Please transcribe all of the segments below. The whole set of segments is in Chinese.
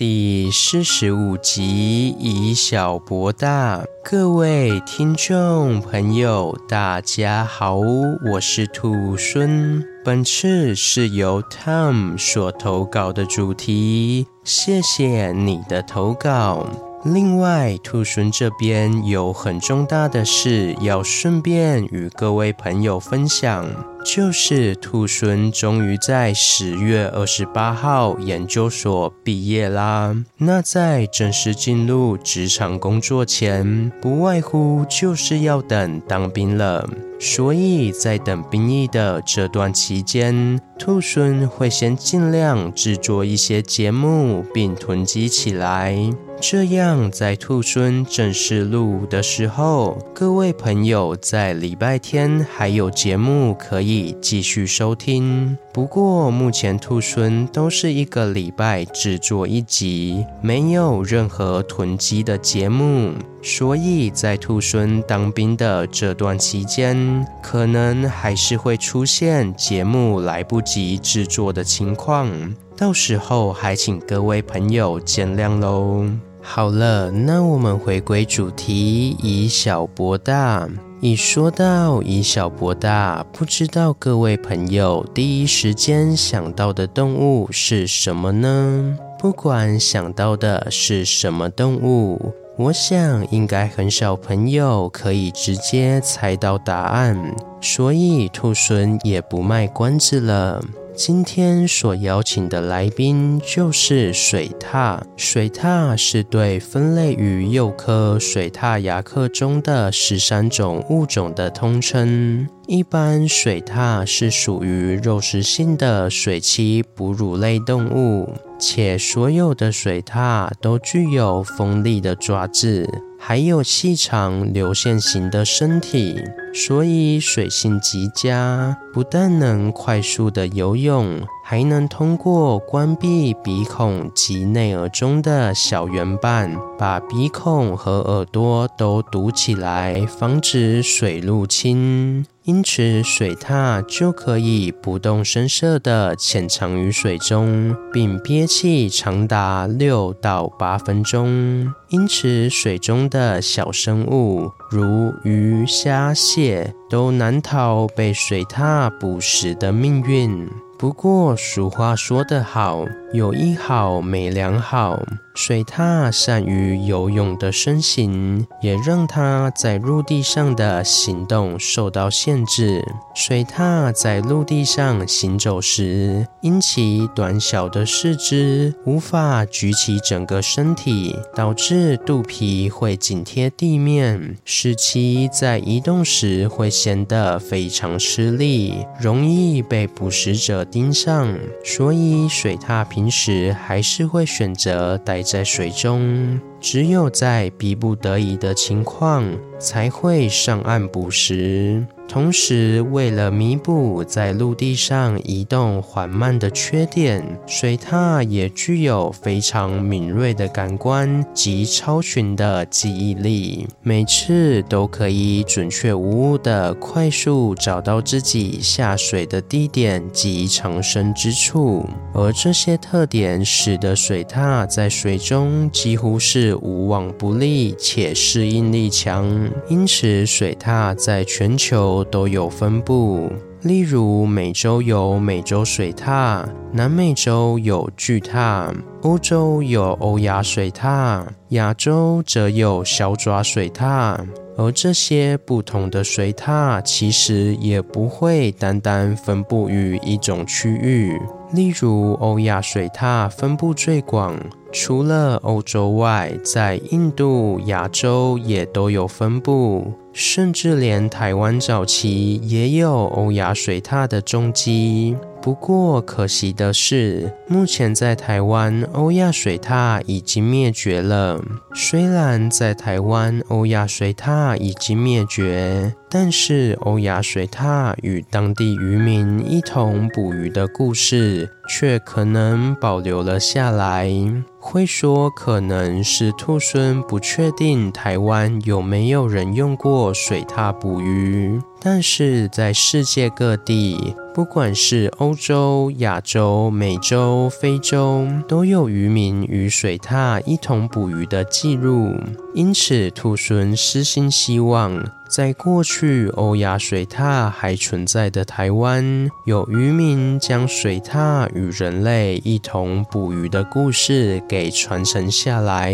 第四十五集，以小博大。各位听众朋友，大家好，我是兔孙。本次是由 Tom 所投稿的主题，谢谢你的投稿。另外，兔孙这边有很重大的事要顺便与各位朋友分享，就是兔猻终于在十月二十八号研究所毕业啦。那在正式进入职场工作前，不外乎就是要等当兵了。所以在等兵役的这段期间，兔猻会先尽量制作一些节目，并囤积起来。这样，在兔猻正式入伍的时候，各位朋友在礼拜天还有节目可以继续收听。不过，目前兔猻都是一个礼拜制作一集，没有任何囤积的节目，所以在兔猻当兵的这段期间，可能还是会出现节目来不及制作的情况。到时候还请各位朋友见谅喽。好了，那我们回归主题，以小博大。一说到以小博大，不知道各位朋友第一时间想到的动物是什么呢？不管想到的是什么动物，我想应该很少朋友可以直接猜到答案，所以兔猻也不卖关子了。今天所邀请的来宾就是水獭。水獭是对分类于鼬科水獭亚科中的十三种物种的通称。一般水獭是属于肉食性的水栖哺乳类动物，且所有的水獭都具有锋利的爪子。还有细长流线型的身体，所以水性极佳，不但能快速的游泳，还能通过关闭鼻孔及内耳中的小圆瓣，把鼻孔和耳朵都堵起来，防止水入侵。因此，水獭就可以不动声色地潜藏于水中，并憋气长达六到八分钟。因此，水中的小生物如鱼、虾、蟹都难逃被水獭捕食的命运。不过，俗话说得好，有一好没两好。水獭善于游泳的身形，也让它在陆地上的行动受到限制。水獭在陆地上行走时，因其短小的四肢，无法举起整个身体，导致肚皮会紧贴地面，使其在移动时会显得非常吃力，容易被捕食者盯上。所以，水獭平时还是会选择待在水中。只有在逼不得已的情况，才会上岸捕食。同时，为了弥补在陆地上移动缓慢的缺点，水獭也具有非常敏锐的感官及超群的记忆力，每次都可以准确无误地快速找到自己下水的地点及藏身之处。而这些特点使得水獭在水中几乎是无往不利且适应力强，因此水獭在全球都有分布。例如，美洲有美洲水獭，南美洲有巨獭，欧洲有欧亚水獭，亚洲则有小爪水獭。而这些不同的水獭，其实也不会单单分布于一种区域。例如，欧亚水獭分布最广，除了欧洲外，在印度、亚洲也都有分布，甚至连台湾早期也有欧亚水獭的踪迹。不过可惜的是，目前在台湾欧亚水獭已经灭绝了。虽然在台湾欧亚水獭已经灭绝，但是欧亚水獭与当地渔民一同捕鱼的故事却可能保留了下来。会说可能是兔猻不确定台湾有没有人用过水獭捕鱼，但是在世界各地，不管是欧洲、亚洲、美洲、非洲，都有渔民与水獭一同捕鱼的记录。因此，兔猻私心希望，在过去欧亚水獭还存在的台湾，有渔民将水獭与人类一同捕鱼的故事给传承下来。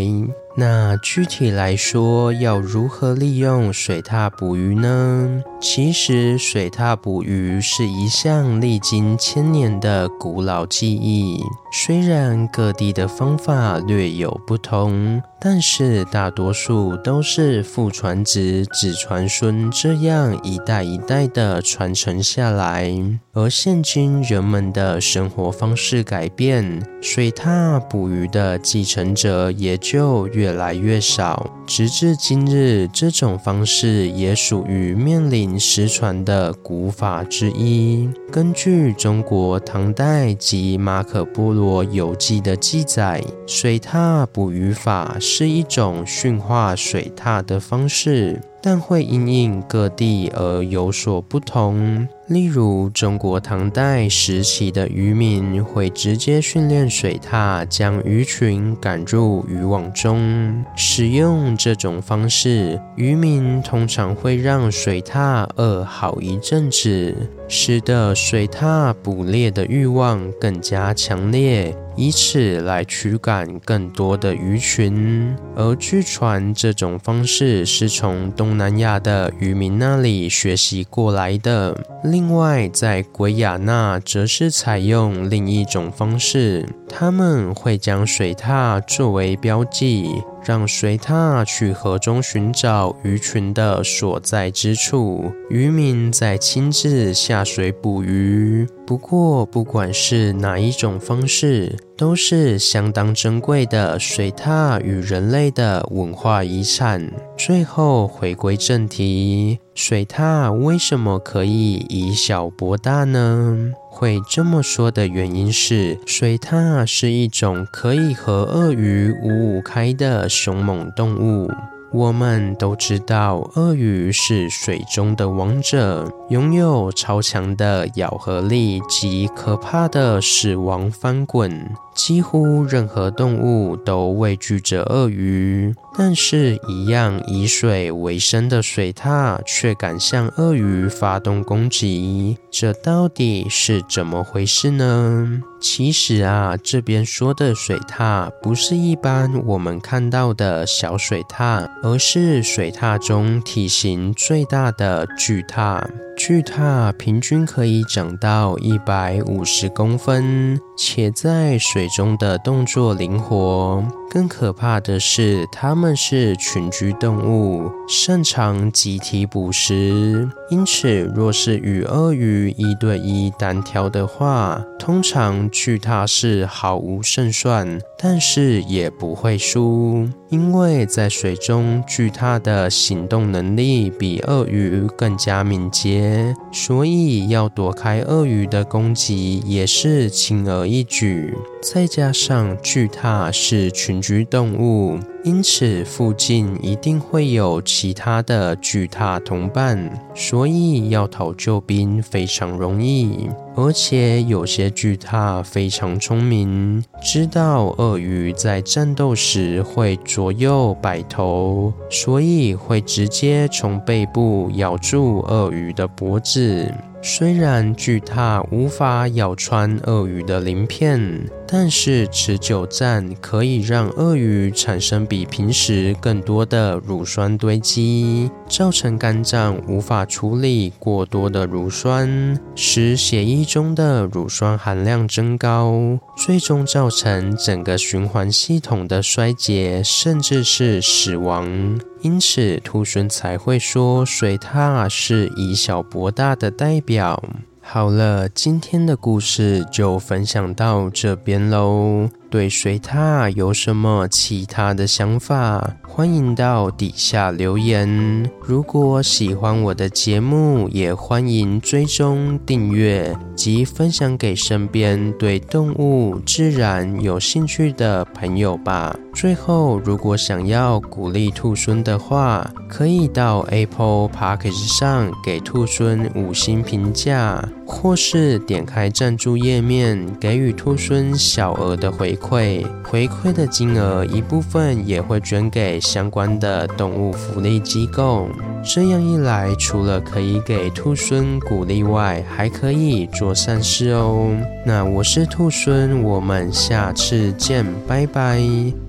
那具体来说，要如何利用水獭捕鱼呢？其实，水獭捕鱼是一项历经千年的古老技艺。虽然各地的方法略有不同，但是大多数都是父传子、子传孙这样一代一代的传承下来。而现今人们的生活方式改变，水獭捕鱼的继承者也就越来越少。直至今日，这种方式也属于面临失传的古法之一。根据中国唐代及马可波罗游记的记载，水獭捕鱼法是一种驯化水獭的方式。但会因应各地而有所不同。例如，中国唐代时期的渔民会直接训练水獭，将鱼群赶入渔网中。使用这种方式，渔民通常会让水獭饿好一阵子，使得水獭捕猎的欲望更加强烈。以此来驱赶更多的鱼群，而据传这种方式是从东南亚的渔民那里学习过来的。另外，在圭亚那则是采用另一种方式，他们会将水獭作为标记。让水獭去河中寻找鱼群的所在之处，渔民再亲自下水捕鱼。不过，不管是哪一种方式，都是相当珍贵的水獭与人类的文化遗产。最后，回归正题，水獭为什么可以以小博大呢？会这么说的原因是，水獭是一种可以和鳄鱼五五开的凶猛动物。我们都知道，鳄鱼是水中的王者，拥有超强的咬合力及可怕的死亡翻滚。几乎任何动物都畏惧着鳄鱼，但是，一样以水为生的水獭却敢向鳄鱼发动攻击，这到底是怎么回事呢？其实啊，这边说的水獭不是一般我们看到的小水獭，而是水獭中体型最大的巨獭。巨獭平均可以长到一百五十公分，且在水中的动作灵活。更可怕的是，它们是群居动物，擅长集体捕食。因此，若是与鳄鱼一对一单挑的话，通常巨獭是毫无胜算，但是也不会输，因为在水中，巨獭的行动能力比鳄鱼更加敏捷，所以要躲开鳄鱼的攻击也是轻而易举。再加上巨獭是群居动物。因此，附近一定会有其他的巨獭同伴，所以要讨救兵非常容易。而且，有些巨獭非常聪明，知道鳄鱼在战斗时会左右摆头，所以会直接从背部咬住鳄鱼的脖子。虽然巨獭无法咬穿鳄鱼的鳞片，但是持久战可以让鳄鱼产生比平时更多的乳酸堆积，造成肝脏无法处理过多的乳酸，使血液中的乳酸含量增高，最终造成整个循环系统的衰竭，甚至是死亡。因此，兔猻才会说水獭是以小博大的代表。好了，今天的故事就分享到这边喽。对水獭有什么其他的想法？欢迎到底下留言。如果喜欢我的节目，也欢迎追踪订阅及分享给身边对动物、自然有兴趣的朋友吧。最后，如果想要鼓励兔孙的话，可以到 Apple Podcast 上给兔孙五星评价，或是点开赞助页面给予兔孙小额的回馈。回馈的金额一部分也会捐给相关的动物福利机构。这样一来，除了可以给兔猻鼓励外，还可以做善事哦。那我是兔猻，我们下次见，拜拜。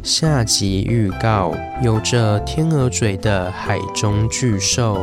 下集预告：有着天鹅嘴的海中巨兽。